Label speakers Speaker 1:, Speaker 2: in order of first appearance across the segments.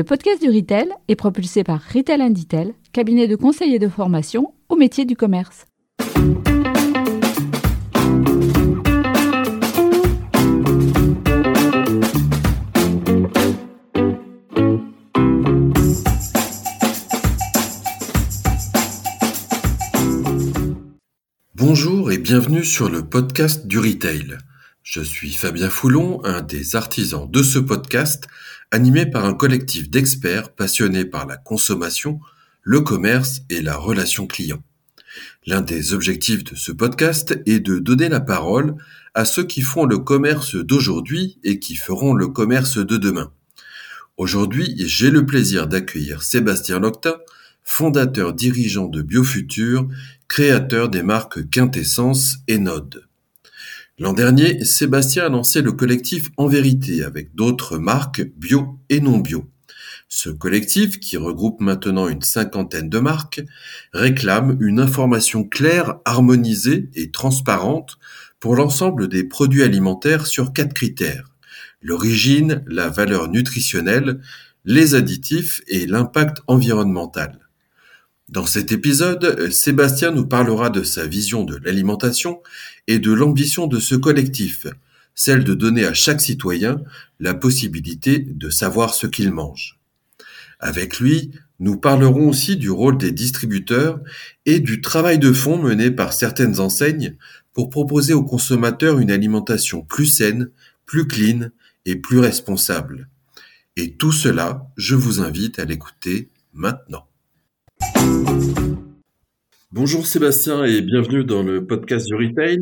Speaker 1: Le podcast du Retail est propulsé par Retail Inditel, cabinet de conseil et de formation au métier du commerce.
Speaker 2: Bonjour et bienvenue sur le podcast du Retail. Je suis Fabien Foulon, un des artisans de ce podcast, animé par un collectif d'experts passionnés par la consommation, le commerce et la relation client. L'un des objectifs de ce podcast est de donner la parole à ceux qui font le commerce d'aujourd'hui et qui feront le commerce de demain. Aujourd'hui, j'ai le plaisir d'accueillir Sébastien Locta, fondateur dirigeant de Biofutur, créateur des marques Quintessence et Node. L'an dernier, Sébastien a lancé le collectif En Vérité avec d'autres marques bio et non bio. Ce collectif, qui regroupe maintenant une cinquantaine de marques, réclame une information claire, harmonisée et transparente pour l'ensemble des produits alimentaires sur quatre critères. L'origine, la valeur nutritionnelle, les additifs et l'impact environnemental. Dans cet épisode, Sébastien nous parlera de sa vision de l'alimentation et de l'ambition de ce collectif, celle de donner à chaque citoyen la possibilité de savoir ce qu'il mange. Avec lui, nous parlerons aussi du rôle des distributeurs et du travail de fond mené par certaines enseignes pour proposer aux consommateurs une alimentation plus saine, plus clean et plus responsable. Et tout cela, je vous invite à l'écouter maintenant. Bonjour Sébastien et bienvenue dans le podcast du Retail.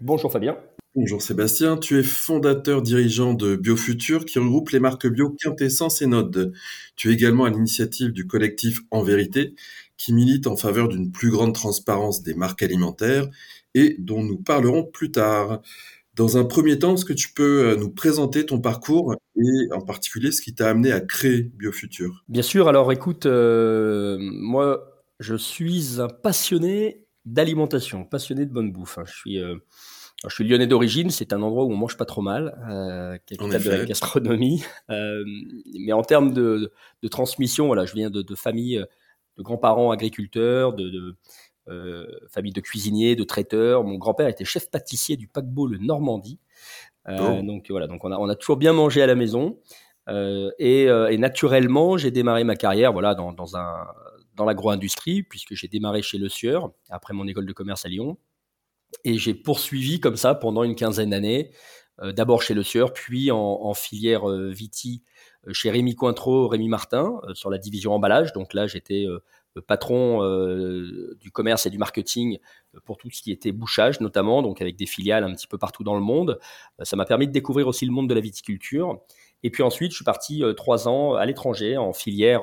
Speaker 3: Bonjour Fabien.
Speaker 2: Bonjour Sébastien, tu es fondateur dirigeant de Biofutur qui regroupe les marques bio Quintessence et Node. Tu es également à l'initiative du collectif En Vérité qui milite en faveur d'une plus grande transparence des marques alimentaires et dont nous parlerons plus tard. Dans un premier temps, est-ce que tu peux euh, nous présenter ton parcours et en particulier ce qui t'a amené à créer Biofutur?
Speaker 3: Bien sûr, alors écoute, euh, moi je suis un passionné d'alimentation, passionné de bonne bouffe. Hein. Je suis, euh, je suis lyonnais d'origine, c'est un endroit où on mange pas trop mal, euh, capitale de la gastronomie. Euh, mais en termes de, de, transmission, voilà, je viens de, de famille, de grands-parents agriculteurs, de, de euh, famille de cuisiniers, de traiteurs. Mon grand-père était chef pâtissier du paquebot le Normandie. Euh, oh. Donc voilà, donc on a, on a toujours bien mangé à la maison. Euh, et, et, naturellement, j'ai démarré ma carrière voilà, dans, dans un, dans l'agro-industrie, puisque j'ai démarré chez Le Sieur, après mon école de commerce à Lyon. Et j'ai poursuivi comme ça pendant une quinzaine d'années, euh, d'abord chez Le Sieur, puis en, filière euh, Viti euh, chez Rémi Cointreau, Rémi Martin, sur la division emballage. Donc là, j'étais patron du commerce et du marketing pour tout ce qui était bouchage notamment, donc avec des filiales un petit peu partout dans le monde. ça m'a permis de découvrir aussi le monde de la viticulture. Et puis ensuite, je suis parti trois ans à l'étranger en filière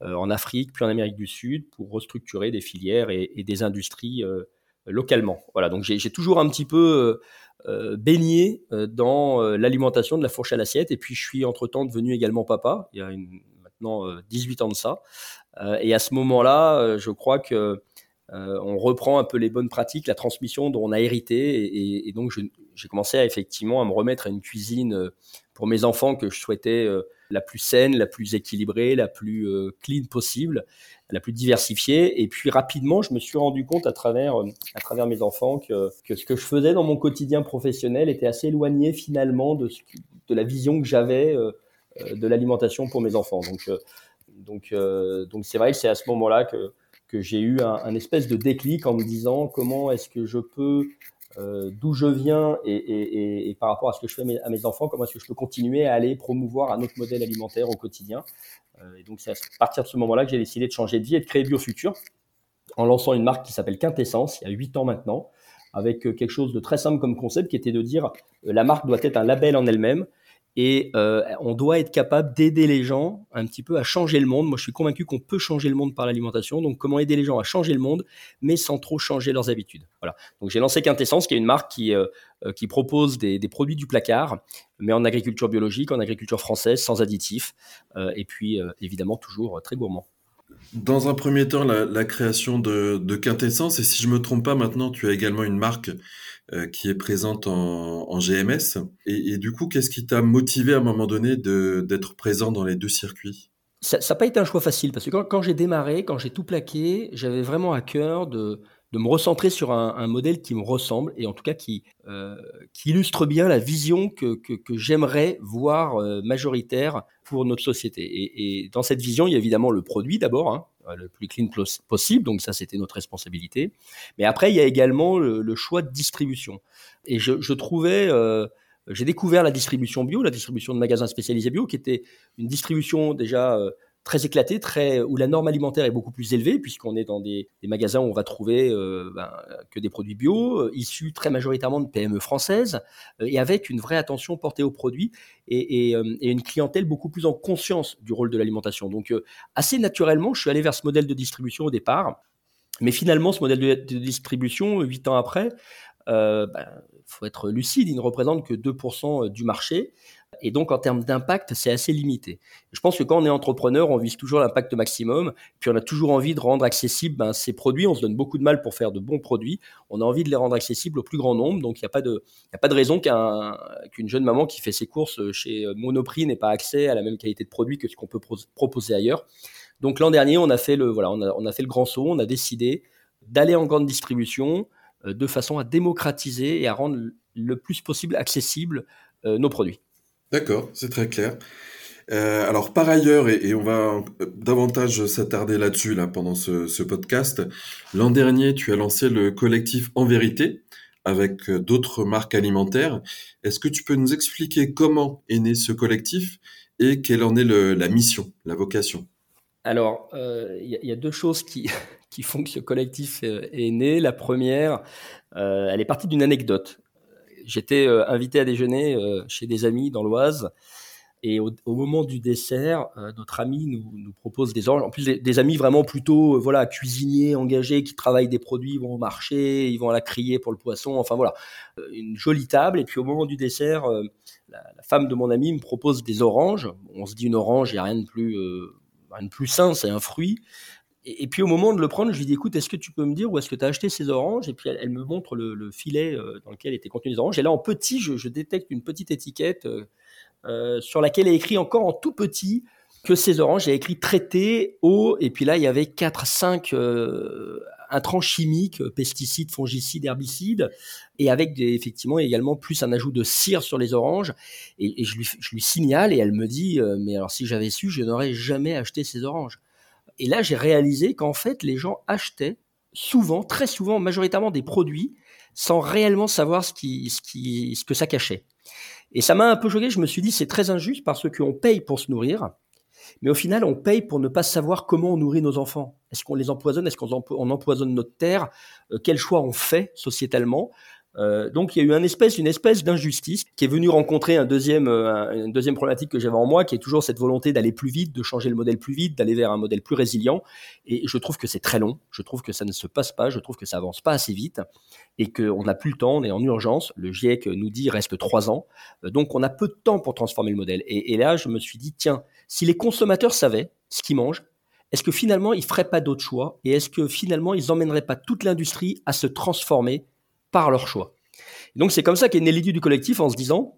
Speaker 3: en Afrique, puis en Amérique du Sud, pour restructurer des filières et, des industries euh, localement. Voilà, donc j'ai toujours un petit peu euh, baigné dans l'alimentation de la fourche à l'assiette, et puis je suis entre-temps devenu également papa, il y a maintenant 18 ans de ça. et à ce moment-là, je crois que on reprend un peu les bonnes pratiques, la transmission dont on a hérité, et, donc j'ai commencé à effectivement à me remettre à une cuisine pour mes enfants que je souhaitais la plus saine, la plus équilibrée, la plus euh, clean possible, la plus diversifiée. Et puis rapidement, je me suis rendu compte à travers, euh, à travers mes enfants que, que, ce que je faisais dans mon quotidien professionnel était assez éloigné finalement de, de la vision que j'avais euh, de l'alimentation pour mes enfants. Donc, donc, donc c'est vrai que c'est à ce moment-là que, que j'ai eu un, espèce de déclic en me disant comment est-ce que je peux euh, d'où je viens et, par rapport à ce que je fais à mes enfants, comment est-ce que je peux continuer à aller promouvoir un autre modèle alimentaire au quotidien. Euh, et donc c'est à partir de ce moment-là que j'ai décidé de changer de vie et de créer BioFuture en lançant une marque qui s'appelle Quintessence, il y a 8 ans maintenant, avec euh, quelque chose de très simple comme concept qui était de dire la marque doit être un label en elle-même et euh, on doit être capable d'aider les gens un petit peu à changer le monde. Moi, je suis convaincu qu'on peut changer le monde par l'alimentation. Donc, comment aider les gens à changer le monde, mais sans trop changer leurs habitudes. Voilà. Donc, j'ai lancé Quintessence, qui est une marque qui, euh, euh, qui propose des, des, produits du placard, mais en agriculture biologique, en agriculture française, sans additifs, et puis évidemment toujours très gourmand.
Speaker 2: Dans un premier temps, la, la création de, de, Quintessence, et si je me trompe pas, maintenant tu as également une marque euh, qui est présente en, en GMS. Et, et, du coup, qu'est-ce qui t'a motivé à un moment donné d'être présent dans les deux circuits?
Speaker 3: Ça n'a pas été un choix facile parce que quand, j'ai démarré, quand j'ai tout plaqué, j'avais vraiment à cœur de, de me recentrer sur un, modèle qui me ressemble et en tout cas qui, euh, illustre bien la vision que, j'aimerais voir euh, majoritaire pour notre société. Et, dans cette vision, il y a évidemment le produit d'abord, hein, le plus clean possible, donc ça c'était notre responsabilité. Mais après, il y a également le, choix de distribution. Et je, trouvais... Euh, j'ai découvert la distribution bio, la distribution de magasins spécialisés bio, qui était une distribution déjà très éclaté, très où la norme alimentaire est beaucoup plus élevée puisqu'on est dans des, magasins où on va trouver euh, ben, que des produits bio euh, issus très majoritairement de PME françaises euh, et avec une vraie attention portée aux produits et, une clientèle beaucoup plus en conscience du rôle de l'alimentation. Donc assez naturellement, je suis allé vers ce modèle de distribution au départ, mais finalement ce modèle de, distribution huit ans après, il ben, faut être lucide, il ne représente que 2% du marché. Et donc, en termes d'impact, c'est assez limité. Je pense que quand on est entrepreneur, on vise toujours l'impact maximum. Puis on a toujours envie de rendre accessibles ben, ces produits. On se donne beaucoup de mal pour faire de bons produits. On a envie de les rendre accessibles au plus grand nombre. Donc, il n'y a, pas de, raison qu'une jeune maman qui fait ses courses chez Monoprix n'ait pas accès à la même qualité de produit que ce qu'on peut proposer ailleurs. Donc, l'an dernier, on a, fait le, voilà, on a fait le grand saut. On a décidé d'aller en grande distribution euh, de façon à démocratiser et à rendre le plus possible accessible euh, nos produits.
Speaker 4: D'accord, c'est très clair. Euh, alors par ailleurs, et, on va davantage s'attarder là-dessus là pendant ce, podcast, l'an dernier tu as lancé le collectif En Vérité avec d'autres marques alimentaires. Est-ce que tu peux nous expliquer comment est né ce collectif et quelle en est la mission, la vocation?
Speaker 3: Alors, il y, a deux choses qui, qui font que ce collectif est né. La première, elle est partie d'une anecdote j'étais euh, invité à déjeuner euh, chez des amis dans l'Oise. Et au, moment du dessert, euh, notre ami nous, propose des oranges. En plus, des, amis vraiment plutôt voilà cuisiniers engagés qui travaillent des produits, vont au marché, ils vont à la criée pour le poisson. Enfin voilà, une jolie table. Et puis au moment du dessert, la, femme de mon ami me propose des oranges. On se dit une orange, il n'y a rien de plus, rien de plus sain, c'est un fruit. Et, puis au moment de le prendre, je lui dis écoute, est-ce que tu peux me dire où est-ce que tu as acheté ces oranges? Et puis elle, me montre le, filet euh, dans lequel étaient contenues les oranges. Et là, en petit, je, détecte une petite étiquette euh, euh, sur laquelle est écrit encore en tout petit que ces oranges, il y a écrit traité eau. Et puis là, il y avait 4-5 intrants chimiques, pesticides, fongicides, herbicides, et avec effectivement également plus un ajout de cire sur les oranges. Et, je, lui, signale et elle me dit mais alors si j'avais su, je n'aurais jamais acheté ces oranges. Et là, j'ai réalisé qu'en fait, les gens achetaient souvent, très souvent, majoritairement des produits sans réellement savoir ce, qui, ce, qui, ce que ça cachait. Et ça m'a un peu choqué. Je me suis dit, c'est très injuste parce qu'on paye pour se nourrir, mais au final, on paye pour ne pas savoir comment on nourrit nos enfants. Est-ce qu'on les empoisonne? Est-ce qu'on empoisonne notre terre? Euh, Quel choix on fait sociétalement? Euh, donc il y a eu une espèce, une espèce d'injustice qui est venue rencontrer un deuxième, euh, une deuxième problématique que j'avais en moi, qui est toujours cette volonté d'aller plus vite, de changer le modèle plus vite, d'aller vers un modèle plus résilient. Et je trouve que c'est très long. Je trouve que ça ne se passe pas. Je trouve que ça avance pas assez vite et qu'on n'a plus le temps. On est en urgence. Le GIEC nous dit il reste trois ans. Euh, donc on a peu de temps pour transformer le modèle. Et, et là, je me suis dit tiens, si les consommateurs savaient ce qu'ils mangent, est-ce que finalement ils feraient pas d'autres choix? Et est-ce que finalement ils emmèneraient pas toute l'industrie à se transformer par leur choix. donc c'est comme ça qu'est né l'idée du collectif en se disant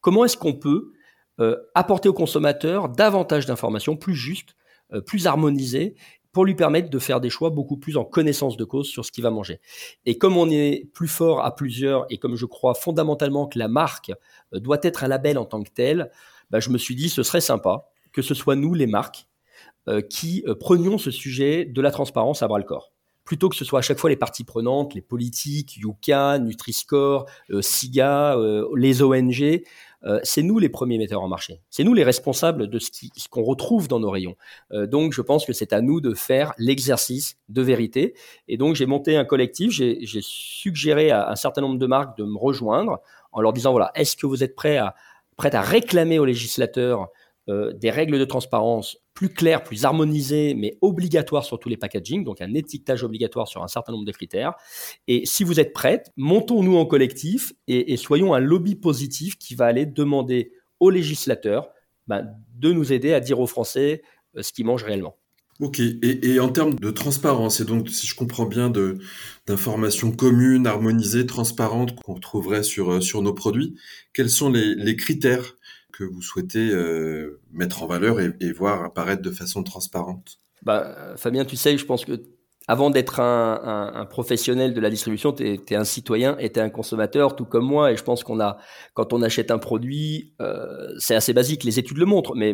Speaker 3: comment est-ce qu'on peut euh, apporter au consommateur davantage d'informations plus justes, euh, plus harmonisées pour lui permettre de faire des choix beaucoup plus en connaissance de cause sur ce qu'il va manger. Et comme on est plus fort à plusieurs et comme je crois fondamentalement que la marque euh, doit être un label en tant que tel, bah, je me suis dit ce serait sympa que ce soit nous les marques qui prenions ce sujet de la transparence à bras le corps plutôt que ce soit à chaque fois les parties prenantes, les politiques, Yuka, Nutri-Score, euh, SIGA, euh, les ONG, euh, c'est nous les premiers metteurs en marché. C'est nous les responsables de ce qu'on retrouve dans nos rayons. donc je pense que c'est à nous de faire l'exercice de vérité. Et donc j'ai monté un collectif, j'ai suggéré à un certain nombre de marques de me rejoindre en leur disant, voilà, est-ce que vous êtes prêts à, prêts à réclamer aux législateurs des règles de transparence plus clair, plus harmonisé, mais obligatoire sur tous les packaging, donc un étiquetage obligatoire sur un certain nombre de critères. Et si vous êtes prête, montons-nous en collectif et, soyons un lobby positif qui va aller demander aux législateurs ben, de nous aider à dire aux Français euh, ce qu'ils mangent réellement.
Speaker 4: Ok, et, en termes de transparence, et donc si je comprends bien, d'informations communes, harmonisées, transparentes qu'on retrouverait sur, euh, nos produits, quels sont les critères que vous souhaitez mettre en valeur et, voir apparaître de façon transparente?
Speaker 3: Bah, Fabien, tu sais, je pense que avant d'être un, professionnel de la distribution, tu es, un citoyen et tu es un consommateur, tout comme moi. Et je pense qu'on a, quand on achète un produit, euh, c'est assez basique, les études le montrent, mais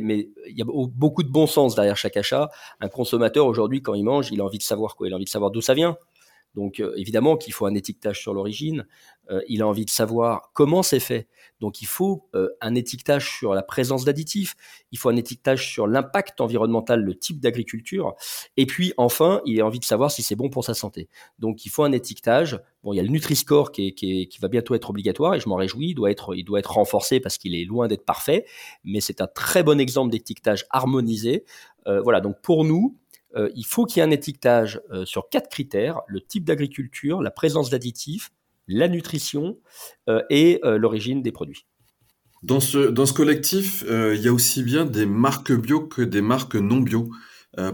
Speaker 3: il y a beaucoup de bon sens derrière chaque achat. Un consommateur aujourd'hui, quand il mange, il a envie de savoir quoi? Il a envie de savoir d'où ça vient. Donc euh, évidemment qu'il faut un étiquetage sur l'origine, euh, il a envie de savoir comment c'est fait. Donc il faut euh, un étiquetage sur la présence d'additifs, il faut un étiquetage sur l'impact environnemental, le type d'agriculture, et puis enfin il a envie de savoir si c'est bon pour sa santé. Donc il faut un étiquetage. Bon, il y a le Nutri-Score qui, va bientôt être obligatoire et je m'en réjouis. Il doit être renforcé parce qu'il est loin d'être parfait, mais c'est un très bon exemple d'étiquetage harmonisé. voilà. Donc pour nous, euh, il faut qu'il y ait un étiquetage euh, sur quatre critères le type d'agriculture, la présence d'additifs, la nutrition euh, et l'origine des produits.
Speaker 4: Dans ce, dans ce collectif, il y a aussi bien des marques bio que des marques non bio.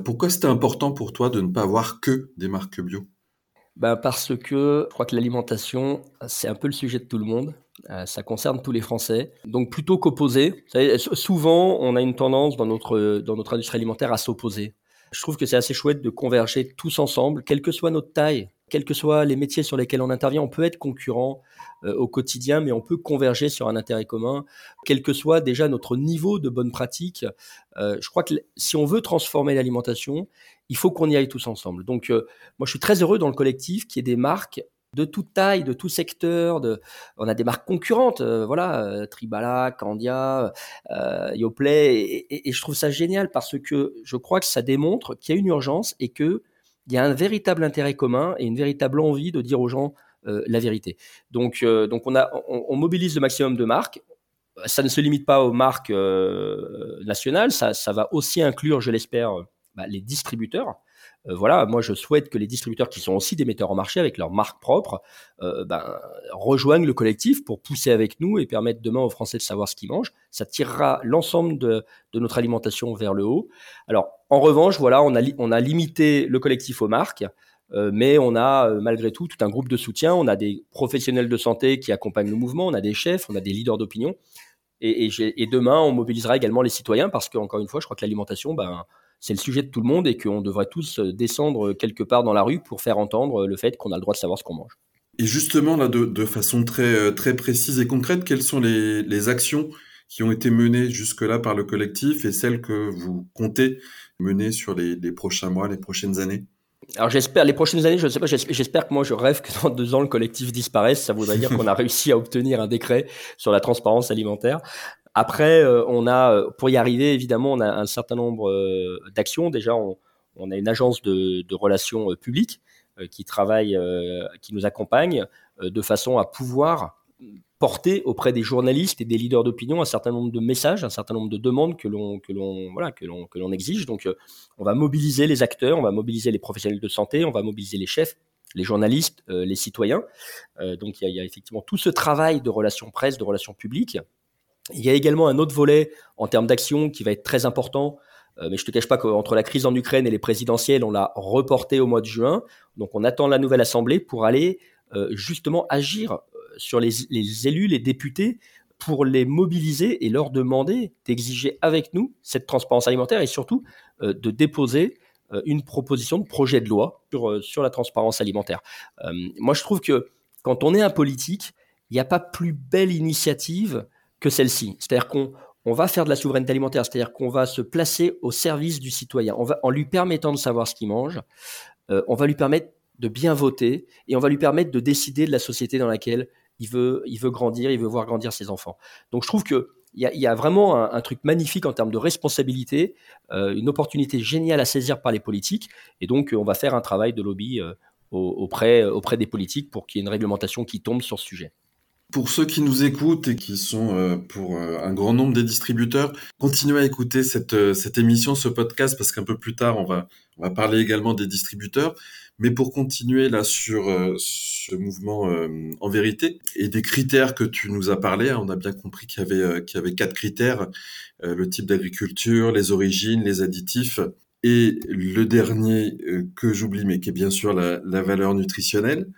Speaker 4: pourquoi c'était important pour toi de ne pas avoir que des marques bio?
Speaker 3: Ben Parce que je crois que l'alimentation, c'est un peu le sujet de tout le monde. ça concerne tous les Français. Donc plutôt qu'opposer, souvent on a une tendance dans notre, dans notre industrie alimentaire à s'opposer. Je trouve que c'est assez chouette de converger tous ensemble, quelle que soit notre taille, quels que soient les métiers sur lesquels on intervient. On peut être concurrent euh, au quotidien, mais on peut converger sur un intérêt commun, quel que soit déjà notre niveau de bonne pratique. Euh, je crois que si on veut transformer l'alimentation, il faut qu'on y aille tous ensemble. Donc, euh, moi, je suis très heureux dans le collectif qu'il y ait des marques de toute taille, de tout secteur. On a des marques concurrentes, euh, voilà, euh, Tribala, Candia, euh, Yoplait, et, je trouve ça génial parce que je crois que ça démontre qu'il y a une urgence et que il y a un véritable intérêt commun et une véritable envie de dire aux gens la vérité. Donc, on, mobilise le maximum de marques. Ça ne se limite pas aux marques nationales, ça, ça, va aussi inclure, je l'espère, bah, les distributeurs. Euh, voilà, moi je souhaite que les distributeurs qui sont aussi des metteurs en marché avec leur marque propre euh, ben, rejoignent le collectif pour pousser avec nous et permettre demain aux Français de savoir ce qu'ils mangent. Ça tirera l'ensemble de, notre alimentation vers le haut. Alors en revanche, voilà, on a, limité le collectif aux marques. Euh, mais on a malgré tout tout un groupe de soutien. On a des professionnels de santé qui accompagnent le mouvement, on a des chefs, on a des leaders d'opinion. Et, demain, on mobilisera également les citoyens parce qu'encore une fois, je crois que l'alimentation, ben, c'est le sujet de tout le monde et qu'on devrait tous euh, descendre quelque part dans la rue pour faire entendre le fait qu'on a le droit de savoir ce qu'on mange.
Speaker 4: Et justement, là, de, façon très, euh, très précise et concrète, quelles sont les, actions qui ont été menées jusque-là par le collectif et celles que vous comptez mener sur les, prochains mois, les prochaines années?
Speaker 3: Alors j'espère, les prochaines années, je ne sais pas, j'espère que moi je rêve que dans deux ans le collectif disparaisse. Ça voudrait dire qu'on a réussi à obtenir un décret sur la transparence alimentaire. Après, euh, on a, euh, pour y arriver, évidemment, on a un certain nombre euh, d'actions. Déjà, on, a une agence de, relations publiques qui travaille, qui nous accompagne de façon à pouvoir porter auprès des journalistes et des leaders d'opinion un certain nombre de messages, un certain nombre de demandes que l'on que l'on voilà que l'on que l'on exige. Donc, on va mobiliser les acteurs, on va mobiliser les professionnels de santé, on va mobiliser les chefs, les journalistes, les citoyens. donc, il y, a, effectivement tout ce travail de relations presse, de relations publiques il y a également un autre volet en termes d'action qui va être très important, euh, mais je te cache pas qu'entre la crise en Ukraine et les présidentielles, on l'a reporté au mois de juin. Donc on attend la nouvelle assemblée pour aller euh, justement agir euh, sur les, élus, les députés, pour les mobiliser et leur demander d'exiger avec nous cette transparence alimentaire et surtout de déposer une proposition de projet de loi sur la transparence alimentaire. moi, je trouve que quand on est un politique, il n'y a pas plus belle initiative que celle-ci. C'est-à-dire qu'on on va faire de la souveraineté alimentaire, c'est-à-dire qu'on va se placer au service du citoyen. On va, en lui permettant de savoir ce qu'il mange, euh, on va lui permettre de bien voter et on va lui permettre de décider de la société dans laquelle il veut, il veut grandir, il veut voir grandir ses enfants. Donc je trouve que il y a, vraiment un, truc magnifique en termes de responsabilité, euh, une opportunité géniale à saisir par les politiques. Et donc, on va faire un travail de lobby euh, auprès, auprès des politiques pour qu'il y ait une réglementation qui tombe sur ce sujet.
Speaker 4: Pour ceux qui nous écoutent et qui sont euh, pour euh, un grand nombre des distributeurs, continuez à écouter cette, euh, cette émission, ce podcast, parce qu'un peu plus tard, on va, on va parler également des distributeurs. Mais pour continuer là sur ce mouvement en vérité et des critères que tu nous as parlé, hein, on a bien compris qu'il y avait, qu'il y avait quatre critères, le type d'agriculture, les origines, les additifs et le dernier que j'oublie, mais qui est bien sûr la, la valeur nutritionnelle.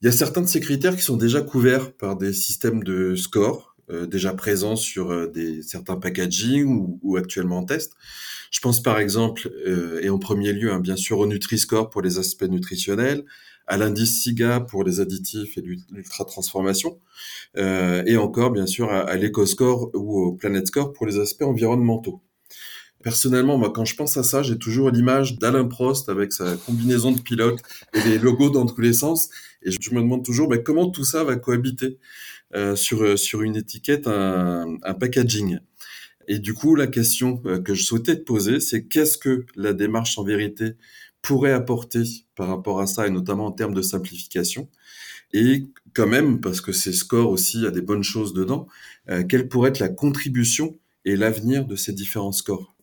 Speaker 4: Il y a certains de ces critères qui sont déjà couverts par des systèmes de score déjà présents sur des certains packaging ou, actuellement en test. Je pense par exemple, et en premier lieu, hein, bien sûr, au Nutri-Score pour les aspects nutritionnels, à l'indice SIGA pour les additifs et l'ultra-transformation, euh, et encore, bien sûr, à, à l'EcoScore ou au Planet Score pour les aspects environnementaux. Personnellement, moi, quand je pense à ça, j'ai toujours l'image d'Alain Prost avec sa combinaison de pilote et les logos dans tous les sens. Et je me demande toujours ben, comment tout ça va cohabiter euh, sur, sur une étiquette, un, un, packaging? Et du coup, la question euh, que je souhaitais te poser, c'est qu'est-ce que la démarche en vérité pourrait apporter par rapport à ça, et notamment en termes de simplification? Et quand même, parce que ces scores aussi a des bonnes choses dedans, euh, quelle pourrait être la contribution et l'avenir de ces différents scores?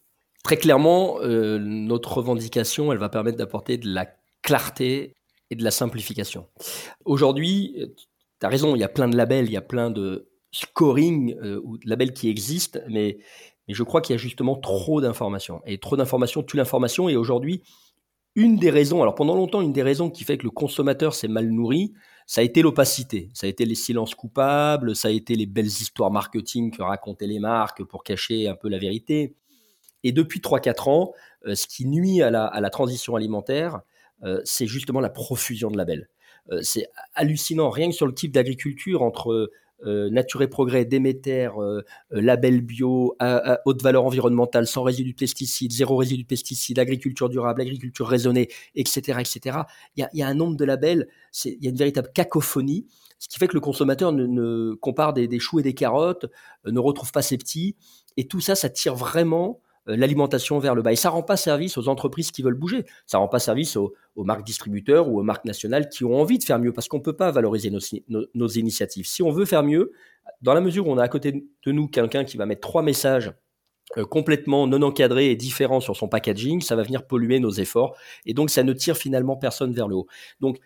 Speaker 3: Très clairement, euh, notre revendication, elle va permettre d'apporter de la clarté et de la simplification. Aujourd'hui, tu as raison, il y a plein de labels, il y a plein de scoring euh, ou de labels qui existent, mais, mais je crois qu'il y a justement trop d'informations. Et trop d'informations tue l'information. Et aujourd'hui, une des raisons, alors pendant longtemps, une des raisons qui fait que le consommateur s'est mal nourri, ça a été l'opacité, ça a été les silences coupables, ça a été les belles histoires marketing que racontaient les marques pour cacher un peu la vérité. Et depuis 3-4 ans, euh, ce qui nuit à la, transition alimentaire, euh, c'est justement la profusion de labels. Euh, c'est hallucinant, rien que sur le type d'agriculture, entre Nature et Progrès, Déméter, euh, label bio, à, haute valeur environnementale, sans résidus de pesticides, zéro résidu de pesticides, agriculture durable, agriculture raisonnée, etc. etc. Il y a, un nombre de labels, il y a une véritable cacophonie, ce qui fait que le consommateur ne, compare des, choux et des carottes, ne retrouve pas ses petits, et tout ça, ça tire vraiment l'alimentation vers le bas. Et ça rend pas service aux entreprises qui veulent bouger. Ça rend pas service aux, marques distributeurs ou aux marques nationales qui ont envie de faire mieux parce qu'on peut pas valoriser nos, initiatives. Si on veut faire mieux, dans la mesure où on a à côté de nous quelqu'un qui va mettre trois messages euh, complètement non encadrés et différents sur son packaging, ça va venir polluer nos efforts et donc ça ne tire finalement personne vers le haut. Donc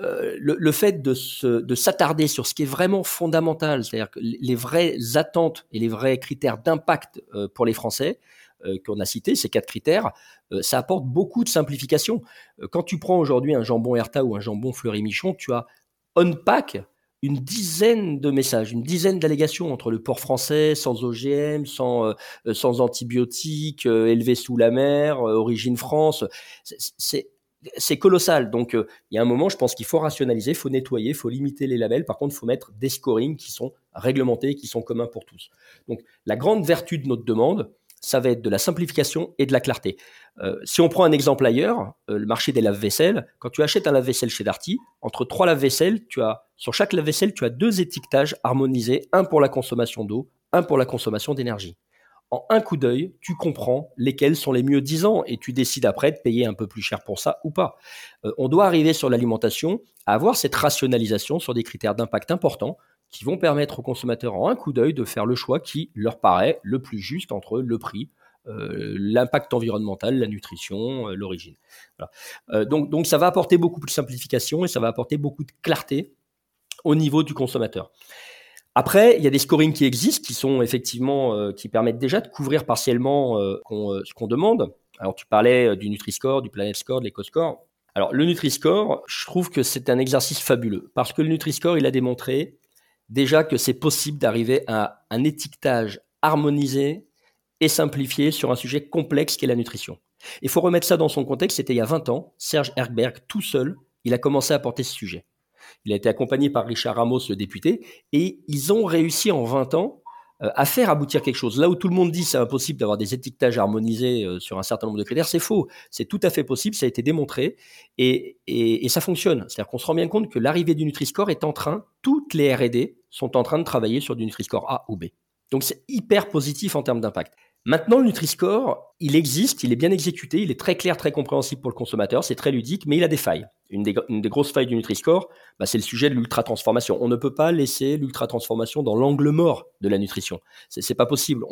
Speaker 3: euh, le, fait de, de s'attarder sur ce qui est vraiment fondamental, c'est-à-dire les vraies attentes et les vrais critères d'impact pour les Français, euh, qu'on a cité, ces quatre critères, euh, ça apporte beaucoup de simplification. Euh, quand tu prends aujourd'hui un jambon Erta ou un jambon Fleury-Michon, tu as on pack une dizaine de messages, une dizaine d'allégations entre le port français, sans OGM, sans, sans antibiotiques, élevé sous la mer, origine France. C'est c'est colossal. Donc, il y a un moment, je pense qu'il faut rationaliser, il faut nettoyer, il faut limiter les labels. Par contre, il faut mettre des scorings qui sont réglementés, qui sont communs pour tous. Donc, la grande vertu de notre demande, ça va être de la simplification et de la clarté. Euh, si on prend un exemple ailleurs, euh, le marché des lave-vaisselle, quand tu achètes un lave-vaisselle chez Darty, entre trois lave-vaisselle, tu as sur chaque lave-vaisselle, tu as deux étiquetages harmonisés, un pour la consommation d'eau, un pour la consommation d'énergie. En un coup d'œil, tu comprends lesquels sont les mieux disants et tu décides après de payer un peu plus cher pour ça ou pas. Euh, on doit arriver sur l'alimentation à avoir cette rationalisation sur des critères d'impact importants qui vont permettre aux consommateurs en un coup d'œil de faire le choix qui leur paraît le plus juste entre le prix, euh, l'impact environnemental, la nutrition, euh, l'origine. Euh, donc, donc ça va apporter beaucoup de simplification et ça va apporter beaucoup de clarté au niveau du consommateur. Après, il y a des scorings qui existent, qui sont effectivement, qui permettent déjà de couvrir partiellement ce qu'on demande. Alors, tu parlais du Nutri-Score, du Planet Score, de l'EcoScore. Alors, le Nutri-Score, je trouve que c'est un exercice fabuleux parce que le Nutri-Score, il a démontré déjà que c'est possible d'arriver à un étiquetage harmonisé et simplifié sur un sujet complexe qu'est la nutrition. Il faut remettre ça dans son contexte, c'était il y a 20 ans, Serge Erkberg, tout seul, il a commencé à porter ce sujet. Il a été accompagné par Richard Ramos, le député, et ils ont réussi en 20 ans euh, à faire aboutir quelque chose. Là où tout le monde dit c'est impossible d'avoir des étiquetages harmonisés euh, sur un certain nombre de critères, c'est faux. C'est tout à fait possible, ça a été démontré et ça fonctionne. C'est-à-dire qu'on se rend bien compte que l'arrivée du Nutri-Score est en train, toutes les R&D sont en train de travailler sur du Nutri-Score A ou B. Donc c'est hyper positif en termes d'impact. Maintenant, le Nutri-Score, il existe, il est bien exécuté, il est très clair, très compréhensible pour le consommateur, c'est très ludique, mais il a des failles. Une des, grosses failles du Nutri-Score, bah, c'est le sujet de l'ultra-transformation. On ne peut pas laisser l'ultra-transformation dans l'angle mort de la nutrition. C'est pas possible.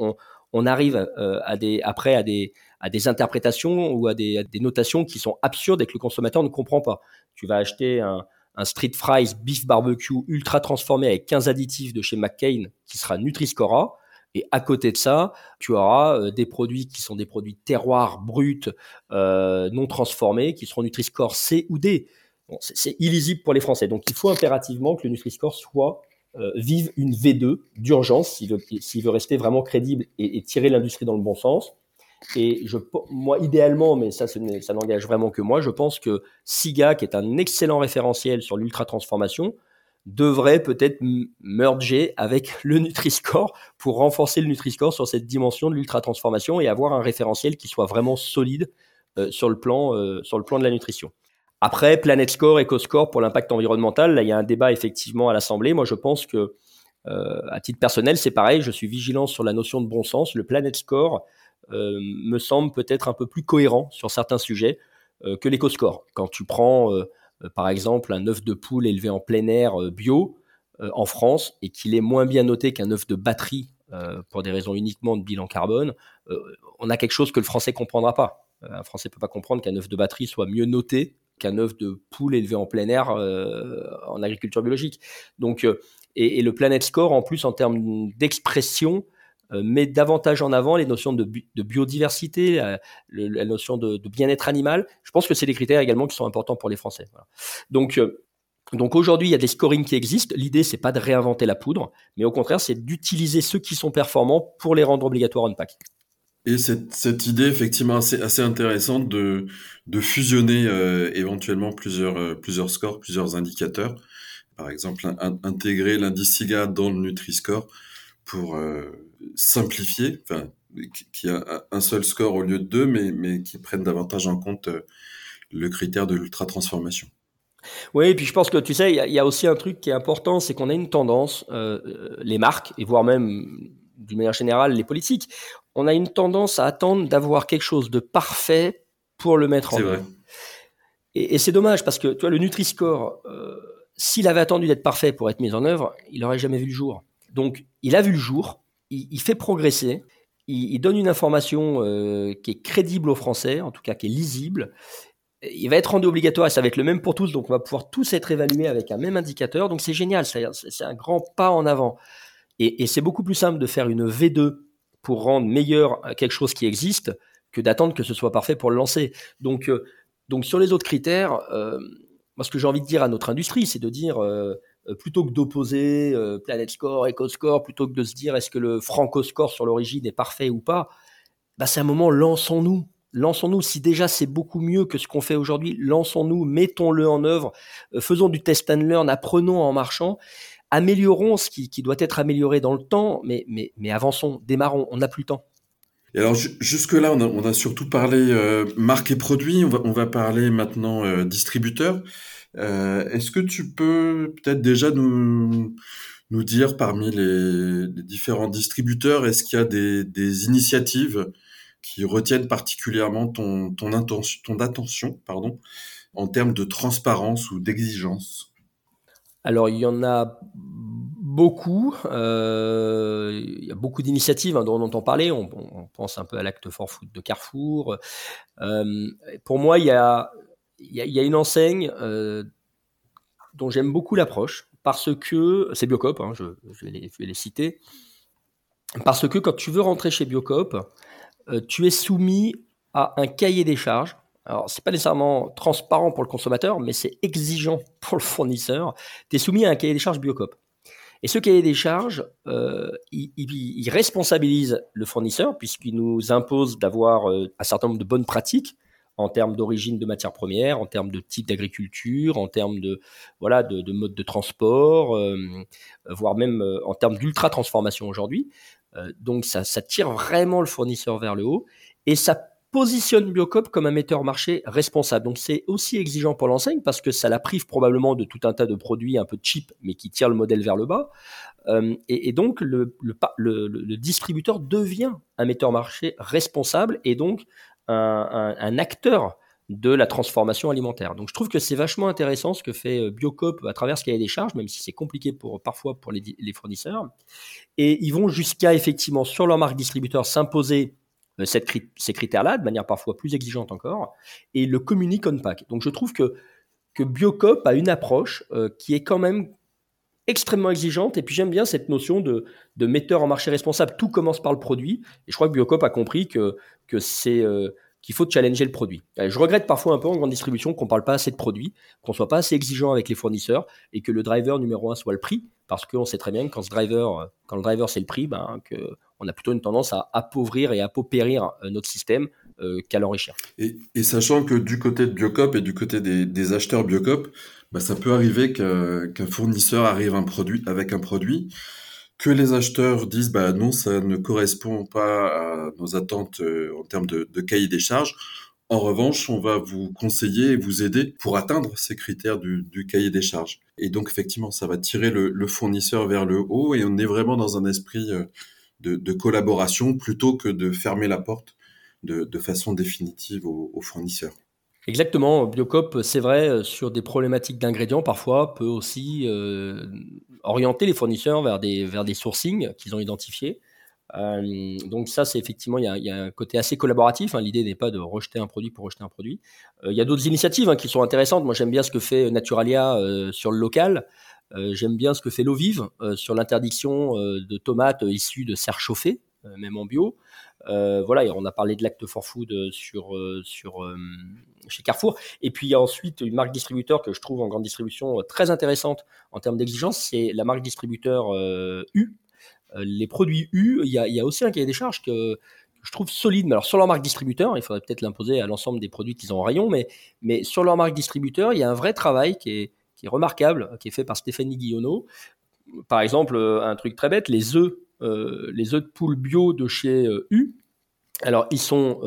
Speaker 3: On, arrive euh, à des, après à des, à des interprétations ou à des, notations qui sont absurdes et que le consommateur ne comprend pas. Tu vas acheter un, un street fries beef barbecue ultra transformé avec 15 additifs de chez McCain qui sera Nutri-Score A et à côté de ça, tu auras euh, des produits qui sont des produits terroirs bruts, euh, non transformés, qui seront Nutri-Score C ou D. c'est illisible pour les Français. Donc il faut impérativement que le Nutri-Score soit vive une V2 d'urgence s'il veut, veut, rester vraiment crédible et, et tirer l'industrie dans le bon sens. Et je, moi, idéalement, mais ça, ça n'engage vraiment que moi, je pense que SIGA, qui est un excellent référentiel sur l'ultra-transformation, devrait peut-être merger avec le Nutri-Score pour renforcer le Nutri-Score sur cette dimension de l'ultra-transformation et avoir un référentiel qui soit vraiment solide euh, sur, le plan, euh, sur le plan de la nutrition. Après, Planet Score, EcoScore pour l'impact environnemental, là, il y a un débat effectivement à l'Assemblée. Moi, je pense que, euh, à titre personnel, c'est pareil, je suis vigilant sur la notion de bon sens. Le Planet Score me semble peut-être un peu plus cohérent sur certains sujets que l'EcoScore. Quand tu prends euh, par exemple un œuf de poule élevé en plein air euh, bio euh, en France et qu'il est moins bien noté qu'un œuf de batterie pour des raisons uniquement de bilan carbone, on a quelque chose que le français comprendra pas. Un français peut pas comprendre qu'un œuf de batterie soit mieux noté qu'un œuf de poule élevé en plein air en agriculture biologique. Donc, et, le Planet Score, en plus, en termes d'expression, euh, met davantage en avant les notions de, biodiversité, la, notion de, bien-être animal. Je pense que c'est des critères également qui sont importants pour les Français. Donc, euh, donc aujourd'hui, il y a des scorings qui existent. L'idée, c'est pas de réinventer la poudre, mais au contraire, c'est d'utiliser ceux qui sont performants pour les rendre obligatoires on pack.
Speaker 4: Et cette, idée, effectivement, assez, intéressante de, fusionner euh, éventuellement plusieurs, plusieurs scores, plusieurs indicateurs. Par exemple, intégrer l'indice SIGA dans le Nutri-Score pour simplifier, enfin, qui a un seul score au lieu de deux, mais, mais qui prennent davantage en compte euh, le critère de l'ultra-transformation.
Speaker 3: Oui, et puis je pense que tu sais, il y, a aussi un truc qui est important, c'est qu'on a une tendance, euh, euh, les marques, et voire même d'une manière générale les politiques, on a une tendance à attendre d'avoir quelque chose de parfait pour le mettre en œuvre. Et, et c'est dommage parce que tu vois, le Nutri-Score, s'il avait attendu d'être parfait pour être mis en œuvre, il n'aurait jamais vu le jour. Donc, il a vu le jour, il, fait progresser, il, donne une information euh, qui est crédible aux Français, en tout cas qui est lisible. Il va être rendu obligatoire et ça va être le même pour tous, donc on va pouvoir tous être évalués avec un même indicateur. Donc c'est génial, c'est un grand pas en avant. Et, c'est beaucoup plus simple de faire une V2 pour rendre meilleur quelque chose qui existe que d'attendre que ce soit parfait pour le lancer. Donc, euh, donc sur les autres critères, euh, moi ce que j'ai envie de dire à notre industrie, c'est de dire plutôt que d'opposer euh, Planet Score, Score, plutôt que de se dire est-ce que le Franco Score sur l'origine est parfait ou pas, bah c'est un moment, lançons-nous. Lançons-nous. Si déjà c'est beaucoup mieux que ce qu'on fait aujourd'hui, lançons-nous, mettons-le en œuvre, euh, faisons du test and learn, apprenons en marchant, améliorons ce qui, doit être amélioré dans le temps, mais, mais, mais avançons, démarrons, on n'a plus le temps.
Speaker 4: Alors jusque-là, on a, surtout parlé marque et produit, on va, on va parler maintenant distributeur. Euh, est-ce que tu peux peut-être déjà nous, nous dire parmi les, différents distributeurs, est-ce qu'il y a des, initiatives qui retiennent particulièrement ton, ton, attention pardon, en termes de transparence ou d'exigence?
Speaker 3: Alors, il y en a beaucoup. Euh, il y a beaucoup d'initiatives hein, dont on entend parler. On, pense un peu à l'acte for food de Carrefour. Euh, pour moi, il y a il y, a une enseigne euh, dont j'aime beaucoup l'approche, parce que c'est Biocop, hein, je, vais les, citer, parce que quand tu veux rentrer chez Biocop, euh, tu es soumis à un cahier des charges. Alors, c'est pas nécessairement transparent pour le consommateur, mais c'est exigeant pour le fournisseur. Tu es soumis à un cahier des charges Biocop. Et ce cahier des charges, euh, il, responsabilise le fournisseur puisqu'il nous impose d'avoir un certain nombre de bonnes pratiques en termes d'origine de matières premières, en termes de type d'agriculture, en termes de voilà de, mode de transport, euh, voire même euh, en termes d'ultra transformation aujourd'hui. Euh, donc ça, ça, tire vraiment le fournisseur vers le haut et ça positionne Biocop comme un metteur marché responsable. Donc c'est aussi exigeant pour l'enseigne parce que ça la prive probablement de tout un tas de produits un peu cheap mais qui tirent le modèle vers le bas. et, donc le, le, distributeur devient un metteur marché responsable et donc un, acteur de la transformation alimentaire. Donc je trouve que c'est vachement intéressant ce que fait euh, Biocop à travers ce cahier des charges, même si c'est compliqué pour, parfois pour les, fournisseurs. Et ils vont jusqu'à effectivement sur leur marque distributeur s'imposer euh, ces critères-là de manière parfois plus exigeante encore, et le communiquent on pack. Donc je trouve que, que Biocop a une approche euh, qui est quand même extrêmement exigeante. Et puis j'aime bien cette notion de, de metteur en marché responsable. Tout commence par le produit. Et je crois que Biocop a compris que, que c'est qu'il faut challenger le produit. Je regrette parfois un peu en grande distribution qu'on parle pas assez de produits, qu'on soit pas assez exigeant avec les fournisseurs et que le driver numéro un soit le prix, parce qu'on sait très bien que quand le driver c'est le prix, ben, que on a plutôt une tendance à appauvrir et à paupérir euh, notre système euh, qu'à l'enrichir.
Speaker 4: Et, sachant que du côté de Biocop et du côté des, acheteurs Biocop, bah, ça peut arriver qu'un fournisseur arrive un produit, avec un produit, que les acheteurs disent bah non, ça ne correspond pas à nos attentes euh, en termes de, cahier des charges. En revanche, on va vous conseiller et vous aider pour atteindre ces critères du, cahier des charges. Et donc, effectivement, ça va tirer le, fournisseur vers le haut et on est vraiment dans un esprit de, collaboration plutôt que de fermer la porte de, façon définitive aux, fournisseurs.
Speaker 3: Exactement, Biocop, c'est vrai, euh, sur des problématiques d'ingrédients, parfois peut aussi euh, orienter les fournisseurs vers des, vers des sourcings qu'ils ont identifiés. Euh, donc ça, c'est effectivement, il y, a, un côté assez collaboratif. Hein. L'idée n'est pas de rejeter un produit pour rejeter un produit. il y a d'autres initiatives hein, qui sont intéressantes. Moi, j'aime bien ce que fait Naturalia sur le local. Euh, j'aime bien ce que fait l'eau vive euh, sur l'interdiction euh, de tomates issues de serre chauffée, même en bio. Voilà, on a parlé de l'acte for food sur, sur, chez Carrefour. Et puis il y a ensuite une marque distributeur que je trouve en grande distribution très intéressante en termes d'exigence, c'est la marque distributeur U. les produits U, il y, a, il y, a, aussi un cahier des charges que, je trouve solide. Mais alors sur leur marque distributeur, il faudrait peut-être l'imposer à l'ensemble des produits qu'ils ont en rayon, mais, mais sur leur marque distributeur, il y a un vrai travail qui est, qui est remarquable, qui est fait par Stéphanie Guillonneau. Par exemple, euh, un truc très bête, les œufs, euh, les œufs de poule bio de chez euh, U. Alors, ils sont,